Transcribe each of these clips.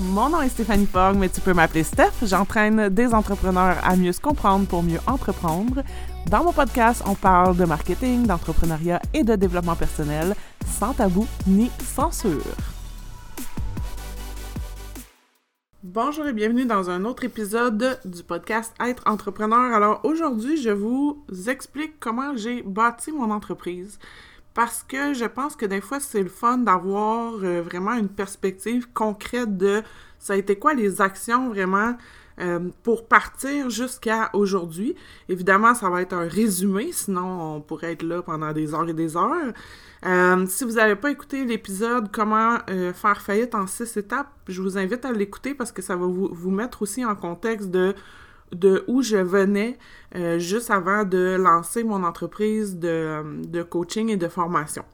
Mon nom est Stéphanie Fogg, mais tu peux m'appeler Steph. J'entraîne des entrepreneurs à mieux se comprendre pour mieux entreprendre. Dans mon podcast, on parle de marketing, d'entrepreneuriat et de développement personnel, sans tabou ni censure. Bonjour et bienvenue dans un autre épisode du podcast Être entrepreneur. Alors aujourd'hui, je vous explique comment j'ai bâti mon entreprise parce que je pense que des fois, c'est le fun d'avoir euh, vraiment une perspective concrète de ça a été quoi les actions vraiment euh, pour partir jusqu'à aujourd'hui. Évidemment, ça va être un résumé, sinon on pourrait être là pendant des heures et des heures. Euh, si vous n'avez pas écouté l'épisode Comment faire faillite en six étapes, je vous invite à l'écouter parce que ça va vous, vous mettre aussi en contexte de de où je venais euh, juste avant de lancer mon entreprise de, coaching et de formation.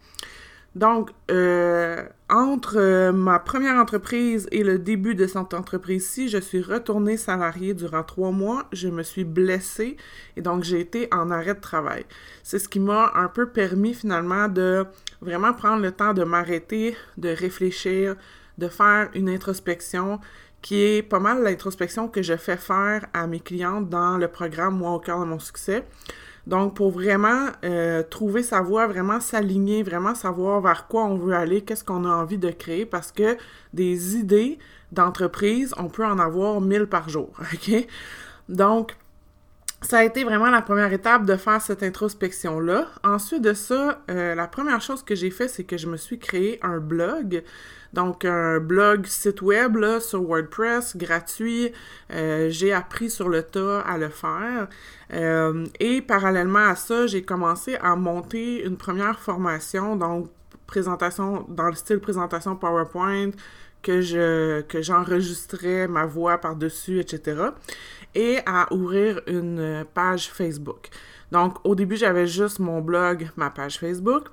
Donc, euh, entre euh, ma première entreprise et le début de cette entreprise-ci, je suis retournée salariée durant trois mois. Je me suis blessée et donc j'ai été en arrêt de travail. C'est ce qui m'a un peu permis finalement de vraiment prendre le temps de m'arrêter, de réfléchir, de faire une introspection qui est pas mal l'introspection que je fais faire à mes clientes dans le programme Moi au cœur de mon succès. Donc, pour vraiment euh, trouver sa voie, vraiment s'aligner, vraiment savoir vers quoi on veut aller, qu'est-ce qu'on a envie de créer, parce que des idées d'entreprise, on peut en avoir mille par jour, OK? Donc, ça a été vraiment la première étape de faire cette introspection-là. Ensuite de ça, euh, la première chose que j'ai fait, c'est que je me suis créé un blog. Donc, un blog site web là, sur WordPress, gratuit. Euh, j'ai appris sur le tas à le faire. Euh, et parallèlement à ça, j'ai commencé à monter une première formation, donc présentation dans le style présentation PowerPoint, que je que j'enregistrais ma voix par-dessus, etc. Et à ouvrir une page Facebook. Donc, au début, j'avais juste mon blog, ma page Facebook.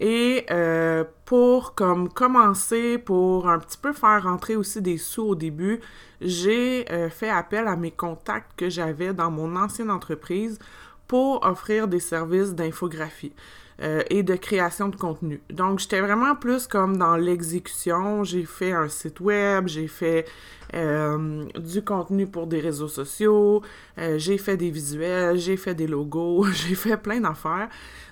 Et euh, pour comme commencer, pour un petit peu faire rentrer aussi des sous au début, j'ai euh, fait appel à mes contacts que j'avais dans mon ancienne entreprise pour offrir des services d'infographie. Euh, et de création de contenu. Donc, j'étais vraiment plus comme dans l'exécution. J'ai fait un site web, j'ai fait euh, du contenu pour des réseaux sociaux, euh, j'ai fait des visuels, j'ai fait des logos, j'ai fait plein d'affaires.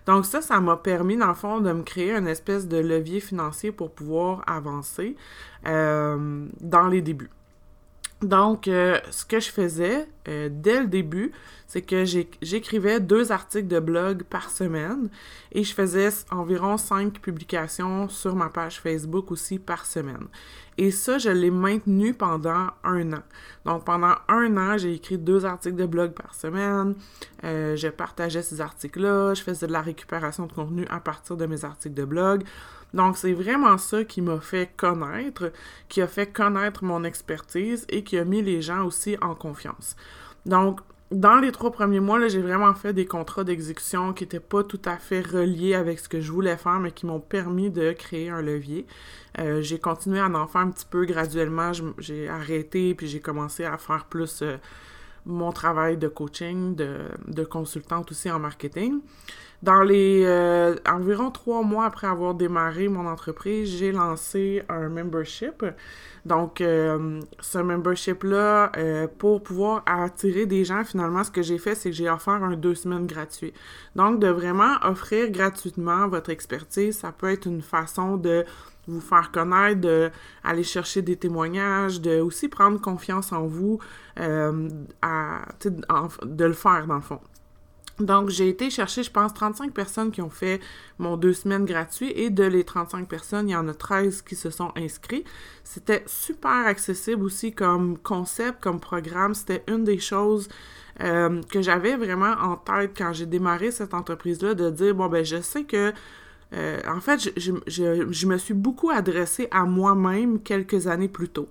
Donc ça, ça m'a permis, dans le fond, de me créer une espèce de levier financier pour pouvoir avancer dans les débuts. Donc, ce que je faisais dès le début, c'est que j'écrivais deux articles de blog par semaine et je faisais environ cinq publications sur ma page Facebook aussi par semaine. Et ça, je l'ai maintenu pendant un an. Donc, pendant un an, j'ai écrit deux articles de blog par semaine. Euh, je partageais ces articles-là. Je faisais de la récupération de contenu à partir de mes articles de blog. Donc, c'est vraiment ça qui m'a fait connaître, qui a fait connaître mon expertise et qui a mis les gens aussi en confiance. Donc, dans les trois premiers mois, j'ai vraiment fait des contrats d'exécution qui n'étaient pas tout à fait reliés avec ce que je voulais faire, mais qui m'ont permis de créer un levier. Euh, j'ai continué à en faire un petit peu graduellement. J'ai arrêté, puis j'ai commencé à faire plus euh, mon travail de coaching, de, de consultante aussi en marketing. Dans les euh, environ trois mois après avoir démarré mon entreprise, j'ai lancé un membership. Donc, euh, ce membership-là, euh, pour pouvoir attirer des gens, finalement, ce que j'ai fait, c'est que j'ai offert un deux semaines gratuit. Donc, de vraiment offrir gratuitement votre expertise, ça peut être une façon de vous faire connaître, de aller chercher des témoignages, de aussi prendre confiance en vous, à, de le faire dans le fond. Donc, j'ai été chercher, je pense, 35 personnes qui ont fait mon deux semaines gratuit et de les 35 personnes, il y en a 13 qui se sont inscrits. C'était super accessible aussi comme concept, comme programme. C'était une des choses euh, que j'avais vraiment en tête quand j'ai démarré cette entreprise-là, de dire, bon, ben, je sais que euh, en fait, je, me suis beaucoup adressée à moi-même quelques années plus tôt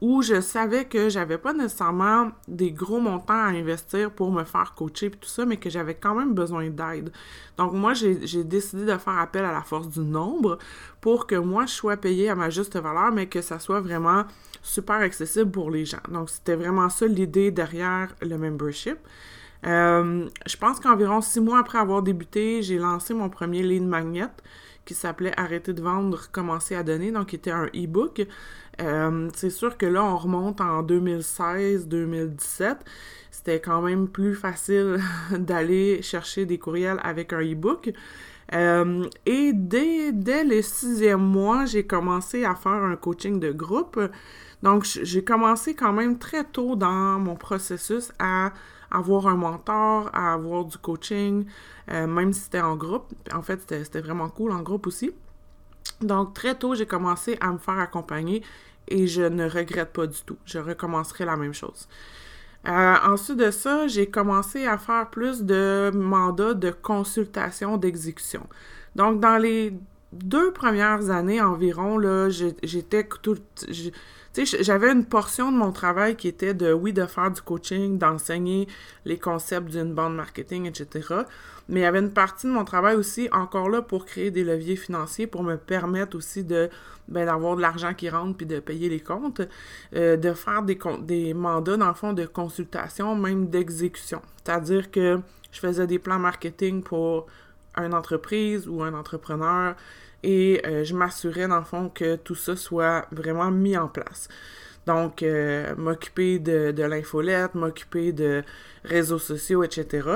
où je savais que j'avais pas nécessairement des gros montants à investir pour me faire coacher et tout ça, mais que j'avais quand même besoin d'aide. Donc moi, j'ai décidé de faire appel à la force du nombre pour que moi, je sois payée à ma juste valeur, mais que ça soit vraiment super accessible pour les gens. Donc c'était vraiment ça l'idée derrière le membership. Euh, je pense qu'environ six mois après avoir débuté, j'ai lancé mon premier lead magnet qui s'appelait Arrêter de vendre, commencer à donner, donc qui était un e-book. Euh, c'est sûr que là, on remonte en 2016-2017. C'était quand même plus facile d'aller chercher des courriels avec un e-book. Euh, et dès, dès le sixième mois, j'ai commencé à faire un coaching de groupe. Donc, j'ai commencé quand même très tôt dans mon processus à avoir un mentor, à avoir du coaching, euh, même si c'était en groupe. En fait, c'était vraiment cool en groupe aussi. Donc, très tôt, j'ai commencé à me faire accompagner et je ne regrette pas du tout. Je recommencerai la même chose. Euh, ensuite de ça, j'ai commencé à faire plus de mandats de consultation d'exécution. Donc, dans les deux premières années environ, j'étais tout, j'avais une portion de mon travail qui était de, oui, de faire du coaching, d'enseigner les concepts d'une bande marketing, etc. Mais il y avait une partie de mon travail aussi encore là pour créer des leviers financiers, pour me permettre aussi de ben, d'avoir de l'argent qui rentre puis de payer les comptes, euh, de faire des, des mandats, dans le fond, de consultation, même d'exécution. C'est-à-dire que je faisais des plans marketing pour entreprise ou un entrepreneur, et euh, je m'assurais dans le fond que tout ça soit vraiment mis en place. Donc, euh, m'occuper de, de l'infolette, m'occuper de réseaux sociaux, etc.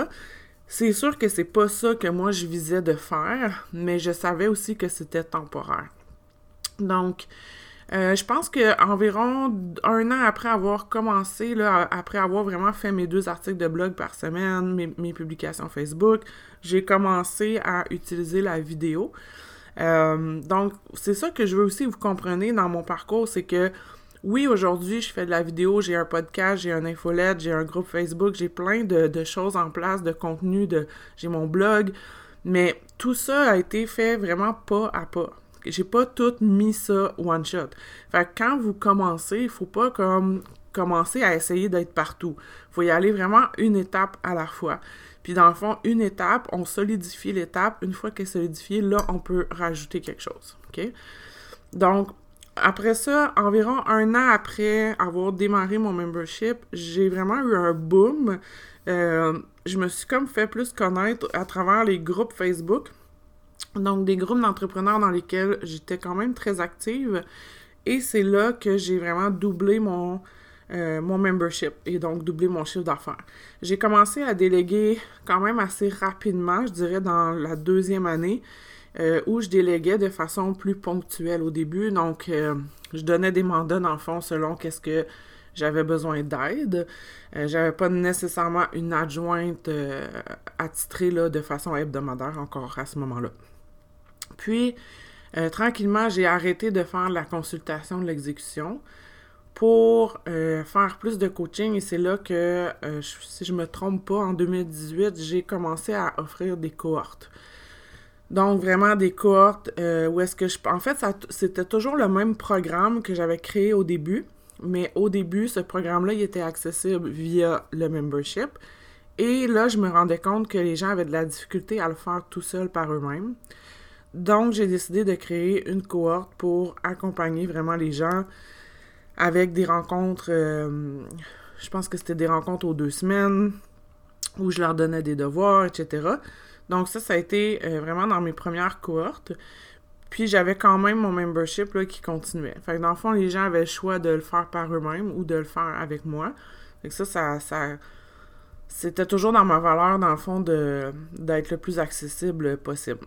C'est sûr que c'est pas ça que moi je visais de faire, mais je savais aussi que c'était temporaire. Donc, euh, je pense que environ un an après avoir commencé, après avoir vraiment fait mes deux articles de blog par semaine, mes, publications Facebook, j'ai commencé à utiliser la vidéo. Euh, donc, c'est ça que je veux aussi vous compreniez dans mon parcours, c'est que oui, aujourd'hui, je fais de la vidéo, j'ai un podcast, j'ai un infolette, j'ai un groupe Facebook, j'ai plein de, choses en place, de contenu, j'ai mon blog, mais tout ça a été fait vraiment pas à pas. J'ai pas tout mis ça one shot. Fait que quand vous commencez, il faut pas comme commencer à essayer d'être partout. Faut y aller vraiment une étape à la fois. Puis dans le fond, une étape, on solidifie l'étape. Une fois qu'elle est solidifiée, là, on peut rajouter quelque chose. OK? Donc, après ça, environ un an après avoir démarré mon membership, j'ai vraiment eu un boom. Euh, je me suis comme fait plus connaître à travers les groupes Facebook. Donc, des groupes d'entrepreneurs dans lesquels j'étais quand même très active. Et c'est là que j'ai vraiment doublé mon, euh, mon membership et donc doubler mon chiffre d'affaires. J'ai commencé à déléguer quand même assez rapidement, je dirais dans la deuxième année, euh, où je déléguais de façon plus ponctuelle au début. Donc, euh, je donnais des mandats dans le fond selon qu'est-ce que j'avais besoin d'aide. j'avais pas nécessairement une adjointe attitrée là, de façon hebdomadaire encore à ce moment-là. Puis, tranquillement, j'ai arrêté de faire la consultation de l'exécution pour euh, faire plus de coaching et c'est là que, euh, si je me trompe pas, en 2018, j'ai commencé à offrir des cohortes. Donc vraiment des cohortes euh, où est-ce que je... En fait, c'était toujours le même programme que j'avais créé au début, mais au début, ce programme-là, il était accessible via le membership. Et là, je me rendais compte que les gens avaient de la difficulté à le faire tout seul par eux-mêmes. Donc, j'ai décidé de créer une cohorte pour accompagner vraiment les gens avec des rencontres, euh, je pense que c'était des rencontres aux deux semaines, où je leur donnais des devoirs, etc. Donc ça, ça a été euh, vraiment dans mes premières cohortes. Puis j'avais quand même mon membership là, qui continuait. Fait que dans le fond, les gens avaient le choix de le faire par eux-mêmes ou de le faire avec moi. Fait que ça, ça, ça c'était toujours dans ma valeur, dans le fond, de, d'être le plus accessible possible.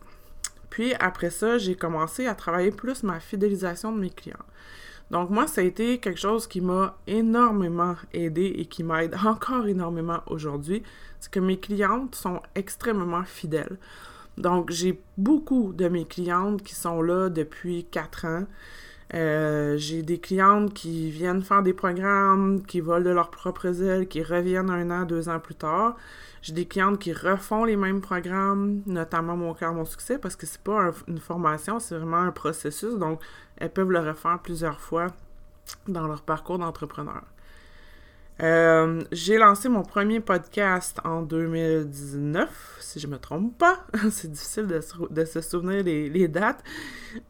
Puis après ça, j'ai commencé à travailler plus ma fidélisation de mes clients. Donc moi, ça a été quelque chose qui m'a énormément aidé et qui m'aide encore énormément aujourd'hui. C'est que mes clientes sont extrêmement fidèles. Donc j'ai beaucoup de mes clientes qui sont là depuis quatre ans. Euh, j'ai des clientes qui viennent faire des programmes, qui volent de leurs propres ailes, qui reviennent un an, deux ans plus tard. J'ai des clientes qui refont les mêmes programmes, notamment Mon cœur, mon succès, parce que c'est pas une formation, c'est vraiment un processus. Donc, elles peuvent le refaire plusieurs fois dans leur parcours d'entrepreneur. Euh, j'ai lancé mon premier podcast en 2019, si je me trompe pas. C'est difficile de, se souvenir les, dates.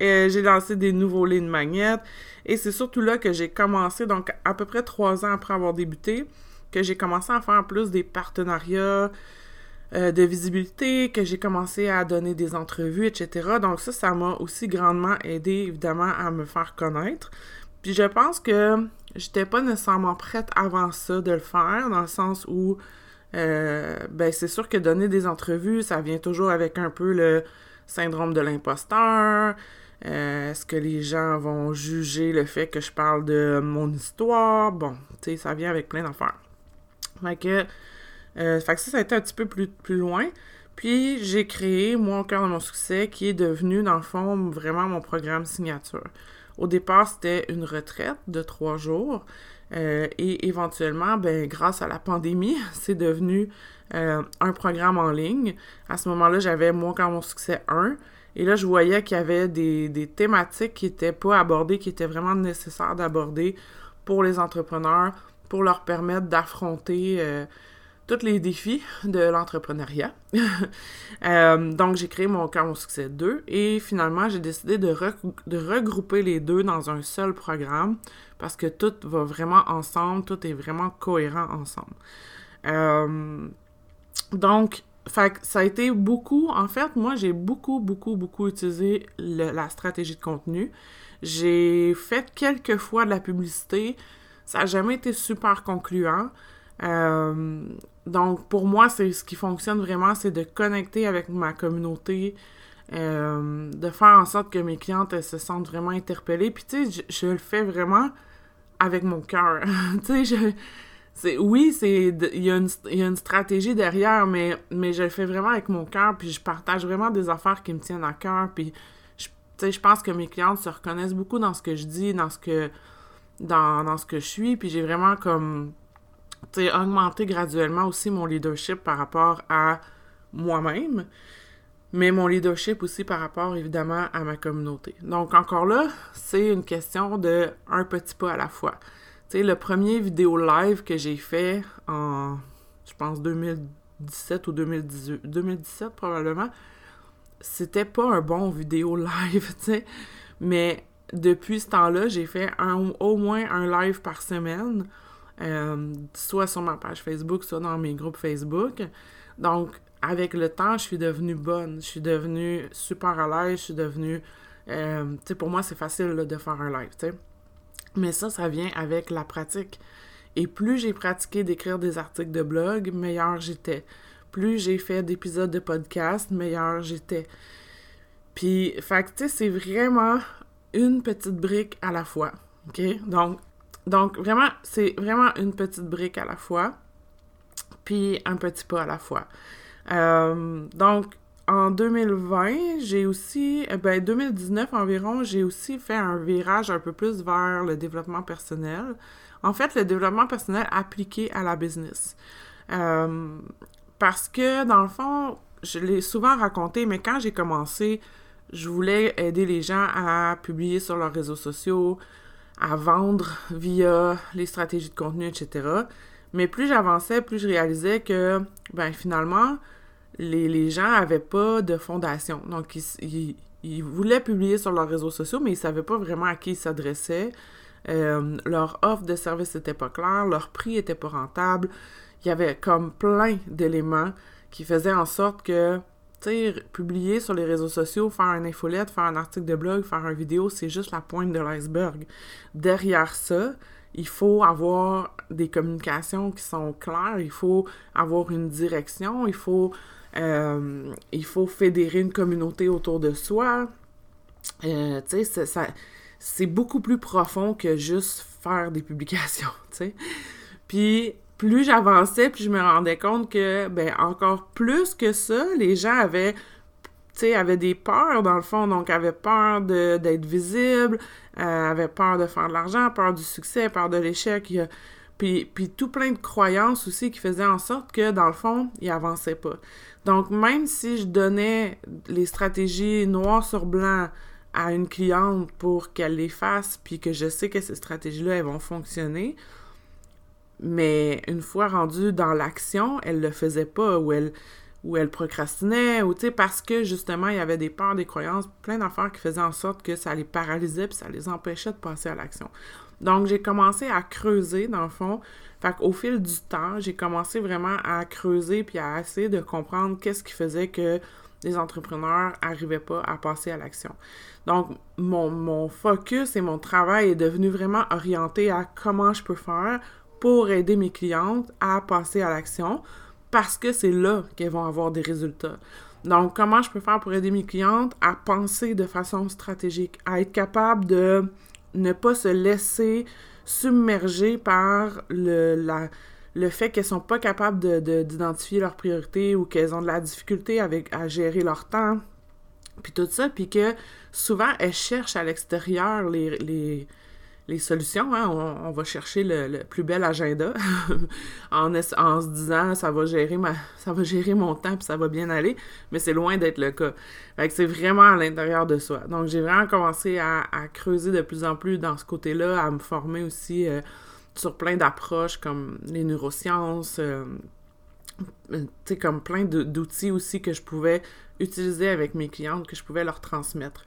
Euh, j'ai lancé des nouveaux lignes magnettes. Et c'est surtout là que j'ai commencé, donc à peu près trois ans après avoir débuté, que j'ai commencé à faire plus des partenariats euh, de visibilité, que j'ai commencé à donner des entrevues, etc. Donc ça, ça m'a aussi grandement aidé, évidemment, à me faire connaître. Puis je pense que j'étais pas nécessairement prête avant ça de le faire, dans le sens où, euh, ben c'est sûr que donner des entrevues, ça vient toujours avec un peu le syndrome de l'imposteur. Euh, est-ce que les gens vont juger le fait que je parle de mon histoire? Bon, tu sais, ça vient avec plein d'affaires. Fait que euh, que ça, ça a été un petit peu plus, plus loin. Puis j'ai créé Moi au cœur de mon succès, qui est devenu, dans le fond, vraiment mon programme signature. Au départ, c'était une retraite de trois jours. Euh, et éventuellement, ben, grâce à la pandémie, c'est devenu euh, un programme en ligne. À ce moment-là, j'avais Moi de mon succès 1. Et là, je voyais qu'il y avait des, des thématiques qui n'étaient pas abordées, qui étaient vraiment nécessaires d'aborder pour les entrepreneurs, pour leur permettre d'affronter tous les défis de l'entrepreneuriat. Euh, donc, j'ai créé mon cœur mon succès 2 et finalement, j'ai décidé de, regrouper les deux dans un seul programme parce que tout va vraiment ensemble, tout est vraiment cohérent ensemble. Euh, donc, ça a été beaucoup, en fait, moi, j'ai beaucoup, beaucoup, beaucoup utilisé la stratégie de contenu. J'ai fait quelques fois de la publicité. Ça n'a jamais été super concluant. Euh, donc, pour moi, c'est ce qui fonctionne vraiment, c'est de connecter avec ma communauté, euh, de faire en sorte que mes clientes se sentent vraiment interpellées. Puis, tu sais, je, le fais vraiment avec mon cœur. tu sais. C'est, oui, c'est il y, a une, stratégie derrière, mais, mais je le fais vraiment avec mon cœur, puis je partage vraiment des affaires qui me tiennent à cœur, puis je, je pense que mes clientes se reconnaissent beaucoup dans ce que je dis, dans ce que dans, dans ce que je suis, puis j'ai vraiment comme augmenter graduellement aussi mon leadership par rapport à moi-même, mais mon leadership aussi par rapport évidemment à ma communauté. Donc encore là, c'est une question de un petit pas à la fois. Tu sais, le premier vidéo live que j'ai fait en, je pense, 2017 ou 2018, 2017 probablement, c'était pas un bon vidéo live, tu sais, mais depuis ce temps-là, j'ai fait au moins un live par semaine euh, soit sur ma page Facebook, soit dans mes groupes Facebook. Donc, avec le temps, je suis devenue bonne, je suis devenue super à l'aise, je suis devenue... Euh, tu sais, pour moi, c'est facile de faire un live, tu sais. Mais ça, ça vient avec la pratique. Et plus j'ai pratiqué d'écrire des articles de blog, meilleur j'étais. Plus j'ai fait d'épisodes de podcast, meilleur j'étais. Puis, fait tu sais, c'est vraiment une petite brique à la fois. OK? Donc, donc, vraiment, c'est vraiment une petite brique à la fois, puis un petit pas à la fois. Euh, donc, en 2020, j'ai aussi, eh ben 2019 environ, j'ai aussi fait un virage un peu plus vers le développement personnel. En fait, le développement personnel appliqué à la business. Euh, parce que, dans le fond, je l'ai souvent raconté, mais quand j'ai commencé, je voulais aider les gens à publier sur leurs réseaux sociaux, à vendre via les stratégies de contenu, etc. Mais plus j'avançais, plus je réalisais que, ben finalement, les, les gens n'avaient pas de fondation. Donc, ils, voulaient publier sur leurs réseaux sociaux, mais ils ne savaient pas vraiment à qui ils s'adressaient. Euh, leur offre de service n'était pas claire, leur prix n'était pas rentable. Il y avait comme plein d'éléments qui faisaient en sorte que publier sur les réseaux sociaux, faire une infolette, faire un article de blog, faire une vidéo, c'est juste la pointe de l'iceberg. Derrière ça, il faut avoir des communications qui sont claires, il faut avoir une direction, il faut, euh, il faut fédérer une communauté autour de soi. Euh, tu sais, c'est beaucoup plus profond que juste faire des publications, tu sais. Puis, plus j'avançais, plus je me rendais compte que, ben, encore plus que ça, les gens avaient, avaient des peurs, dans le fond, donc avaient peur d'être visibles, euh, avaient peur de faire de l'argent, peur du succès, peur de l'échec, puis, puis tout plein de croyances aussi qui faisaient en sorte que, dans le fond, ils avançaient pas. Donc, même si je donnais les stratégies noir sur blanc à une cliente pour qu'elle les fasse, puis que je sais que ces stratégies-là, elles vont fonctionner, mais une fois rendue dans l'action, elle le faisait pas ou elle ou elles procrastinaient, ou tu parce que justement, il y avait des peurs, des croyances, plein d'affaires qui faisaient en sorte que ça les paralysait puis ça les empêchait de passer à l'action. Donc, j'ai commencé à creuser, dans le fond. Fait qu'au fil du temps, j'ai commencé vraiment à creuser puis à essayer de comprendre qu'est-ce qui faisait que les entrepreneurs n'arrivaient pas à passer à l'action. Donc, mon, mon, focus et mon travail est devenu vraiment orienté à comment je peux faire pour aider mes clientes à passer à l'action parce que c'est là qu'elles vont avoir des résultats. Donc, comment je peux faire pour aider mes clientes à penser de façon stratégique, à être capable de ne pas se laisser submerger par le, fait qu'elles sont pas capables d'identifier de, leurs priorités ou qu'elles ont de la difficulté à gérer leur temps, puis tout ça, puis que souvent elles cherchent à l'extérieur les, les, solutions. Hein? On, va chercher le, plus bel agenda en, se disant ça va gérer ma ça va gérer mon temps puis ça va bien aller, mais c'est loin d'être le cas. C'est vraiment à l'intérieur de soi. Donc j'ai vraiment commencé à, creuser de plus en plus dans ce côté-là, à me former aussi. Euh, sur plein d'approches comme les neurosciences, euh, tu sais, comme plein d'outils aussi que je pouvais utiliser avec mes clientes, que je pouvais leur transmettre.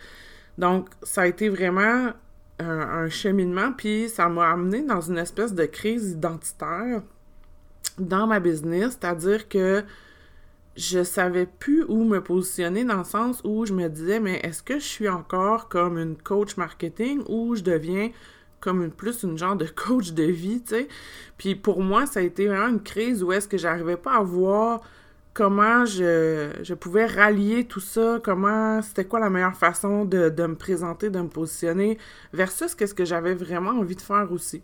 Donc, ça a été vraiment un, cheminement, puis ça m'a amené dans une espèce de crise identitaire dans ma business, c'est-à-dire que je savais plus où me positionner dans le sens où je me disais, mais est-ce que je suis encore comme une coach marketing ou je deviens comme plus une genre de coach de vie, tu sais? Puis pour moi, ça a été vraiment une crise où est-ce que j'arrivais pas à voir comment je, pouvais rallier tout ça, comment c'était quoi la meilleure façon de, me présenter, de me positionner, versus qu'est-ce que j'avais vraiment envie de faire aussi.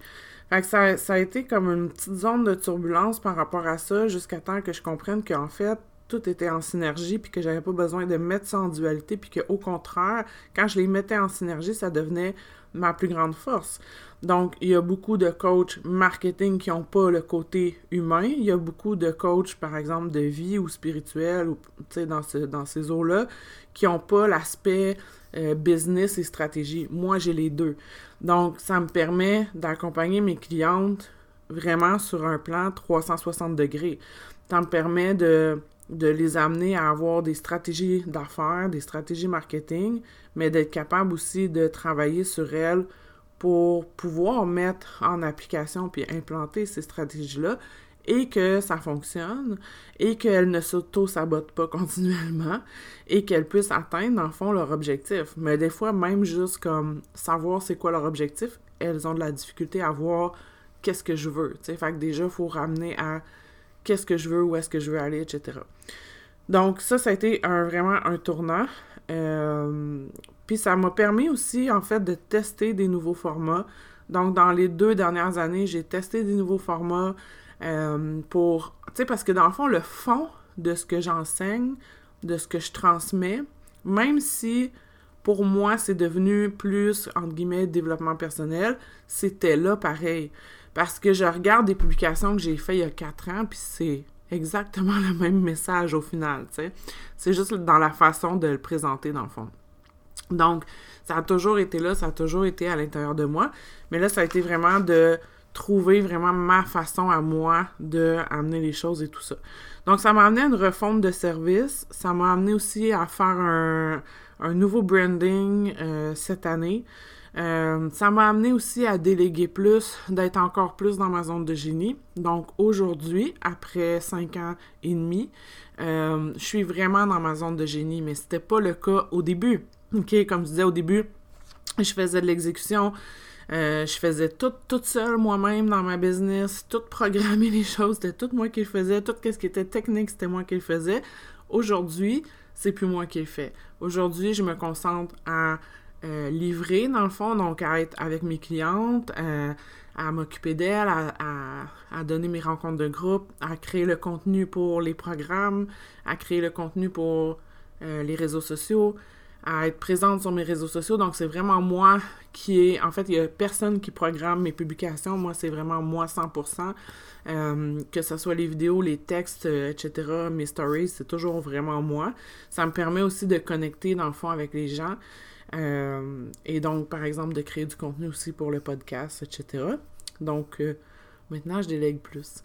Fait ça a été comme une petite zone de turbulence par rapport à ça, jusqu'à temps que je comprenne qu'en fait, tout était en synergie, puis que j'avais pas besoin de mettre ça en dualité, puis qu'au contraire, quand je les mettais en synergie, ça devenait ma plus grande force. Donc, il y a beaucoup de coachs marketing qui n'ont pas le côté humain. Il y a beaucoup de coachs, par exemple, de vie ou spirituel, ou dans, ce, dans ces eaux-là, qui n'ont pas l'aspect euh, business et stratégie. Moi, j'ai les deux. Donc, ça me permet d'accompagner mes clientes vraiment sur un plan 360 degrés. Ça me permet de de les amener à avoir des stratégies d'affaires, des stratégies marketing, mais d'être capable aussi de travailler sur elles pour pouvoir mettre en application puis implanter ces stratégies-là et que ça fonctionne et qu'elles ne s'auto-sabotent pas continuellement et qu'elles puissent atteindre, dans fond, leur objectif. Mais des fois, même juste comme savoir c'est quoi leur objectif, elles ont de la difficulté à voir qu'est-ce que je veux. Fait que déjà, il faut ramener à qu'est-ce que je veux, où est-ce que je veux aller, etc. Donc ça, ça a été un, vraiment un tournant. Euh, puis ça m'a permis aussi, en fait, de tester des nouveaux formats. Donc dans les deux dernières années, j'ai testé des nouveaux formats euh, pour... Tu sais, parce que dans le fond, le fond de ce que j'enseigne, de ce que je transmets, même si pour moi c'est devenu plus, entre guillemets, développement personnel, c'était là pareil. Parce que je regarde des publications que j'ai faites il y a quatre ans, puis c'est exactement le même message au final, tu sais. C'est juste dans la façon de le présenter, dans le fond. Donc, ça a toujours été là, ça a toujours été à l'intérieur de moi, mais là, ça a été vraiment de trouver vraiment ma façon à moi de amener les choses et tout ça. Donc, ça m'a amené à une refonte de service, ça m'a amené aussi à faire un, nouveau branding euh, cette année. Euh, ça m'a amené aussi à déléguer plus, d'être encore plus dans ma zone de génie. Donc aujourd'hui, après cinq ans et demi, euh, je suis vraiment dans ma zone de génie, mais c'était pas le cas au début. OK, comme je disais au début, je faisais de l'exécution, euh, je faisais tout toute seule moi-même dans ma business, tout programmer les choses, c'était tout moi qui le faisais, tout ce qui était technique, c'était moi qui le faisais. Aujourd'hui, c'est plus moi qui le fais. Aujourd'hui, je me concentre à euh, livrer, dans le fond, donc à être avec mes clientes, euh, à m'occuper d'elles, à, donner mes rencontres de groupe, à créer le contenu pour les programmes, à créer le contenu pour euh, les réseaux sociaux, à être présente sur mes réseaux sociaux. Donc, c'est vraiment moi qui est... En fait, il n'y a personne qui programme mes publications. Moi, c'est vraiment moi 100%. que ce soit les vidéos, les textes, etc., mes stories, c'est toujours vraiment moi. Ça me permet aussi de connecter, dans le fond, avec les gens. Euh, et donc, par exemple, de créer du contenu aussi pour le podcast, etc. Donc, euh, maintenant, je délègue plus.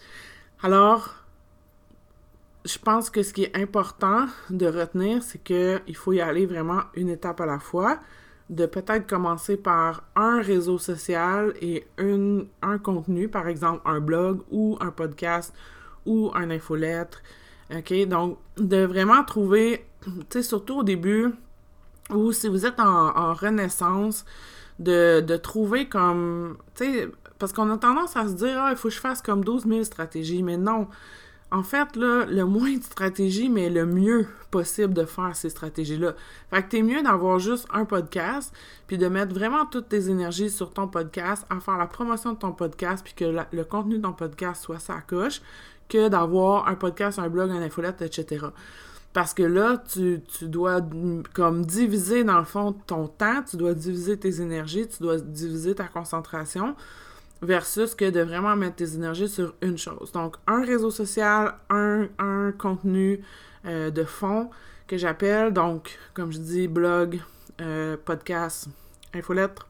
Alors, je pense que ce qui est important de retenir, c'est qu'il faut y aller vraiment une étape à la fois, de peut-être commencer par un réseau social et une, un contenu, par exemple un blog ou un podcast ou un infolettre. OK? Donc, de vraiment trouver, tu sais, surtout au début, ou si vous êtes en, renaissance, de, de, trouver comme, tu sais, parce qu'on a tendance à se dire, ah, il faut que je fasse comme 12 000 stratégies, mais non. En fait, là, le moins de stratégies, mais le mieux possible de faire ces stratégies-là. Fait que t'es mieux d'avoir juste un podcast, puis de mettre vraiment toutes tes énergies sur ton podcast, à faire la promotion de ton podcast, puis que le contenu de ton podcast soit sa coche, que d'avoir un podcast, un blog, un infolette, etc. Parce que là, tu, tu, dois comme diviser dans le fond ton temps, tu dois diviser tes énergies, tu dois diviser ta concentration versus que de vraiment mettre tes énergies sur une chose. Donc, un réseau social, un, un contenu euh, de fond que j'appelle, donc, comme je dis, blog, euh, podcast, infolettre,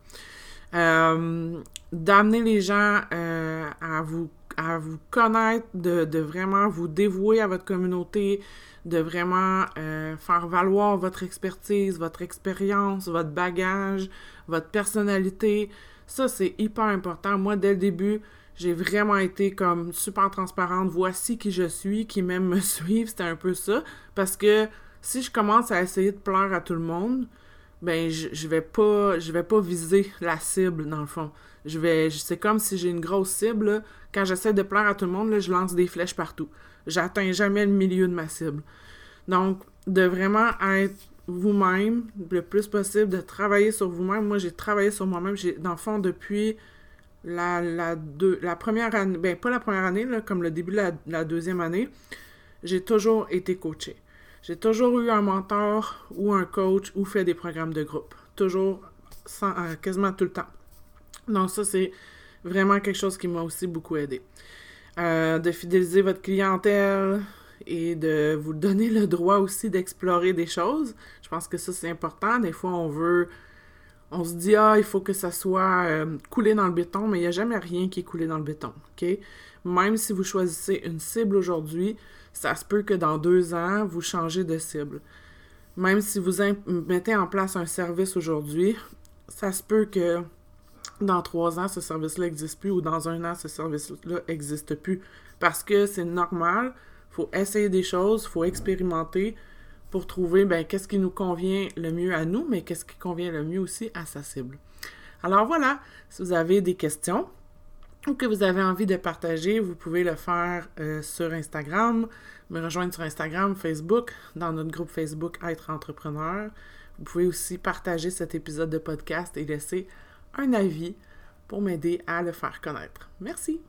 euh, d'amener les gens à vous à vous connaître, de, vraiment vous dévouer à votre communauté, de vraiment faire valoir votre expertise, votre expérience, votre bagage, votre personnalité, ça, c'est hyper important. Moi, dès le début, j'ai vraiment été comme super transparente. Voici qui je suis, qui même me suivent. C'était un peu ça. Parce que si je commence à essayer de plaire à tout le monde, ben je, je vais pas je vais pas viser la cible dans le fond. C'est comme si j'ai une grosse cible quand j'essaie de plaire à tout le monde je lance des flèches partout. J'atteins jamais le milieu de ma cible. Donc de vraiment être vous-même le plus possible, de travailler sur vous-même. Moi, j'ai travaillé sur moi-même. J'ai, dans le fond, depuis la, première année, ben pas la première année, comme le début de la, deuxième année, j'ai toujours été coaché. J'ai toujours eu un mentor ou un coach ou fait des programmes de groupe. Toujours, euh, quasiment tout le temps. Donc ça, c'est vraiment quelque chose qui m'a aussi beaucoup aidé. Euh, de fidéliser votre clientèle, et de vous donner le droit aussi d'explorer des choses. Je pense que ça, c'est important. Des fois, on veut... On se dit, ah, il faut que ça soit euh, coulé dans le béton, mais il n'y a jamais rien qui est coulé dans le béton, OK? Même si vous choisissez une cible aujourd'hui, ça se peut que dans deux ans, vous changez de cible. Même si vous mettez en place un service aujourd'hui, ça se peut que dans trois ans, ce service-là n'existe plus ou dans un an, ce service-là n'existe plus. Parce que c'est normal, faut essayer des choses, faut expérimenter pour trouver ben, qu'est-ce qui nous convient le mieux à nous, mais qu'est-ce qui convient le mieux aussi à sa cible. Alors voilà, si vous avez des questions ou que vous avez envie de partager, vous pouvez le faire euh, sur Instagram, me rejoindre sur Instagram, Facebook, dans notre groupe Facebook Être Entrepreneur. Vous pouvez aussi partager cet épisode de podcast et laisser un avis pour m'aider à le faire connaître. Merci.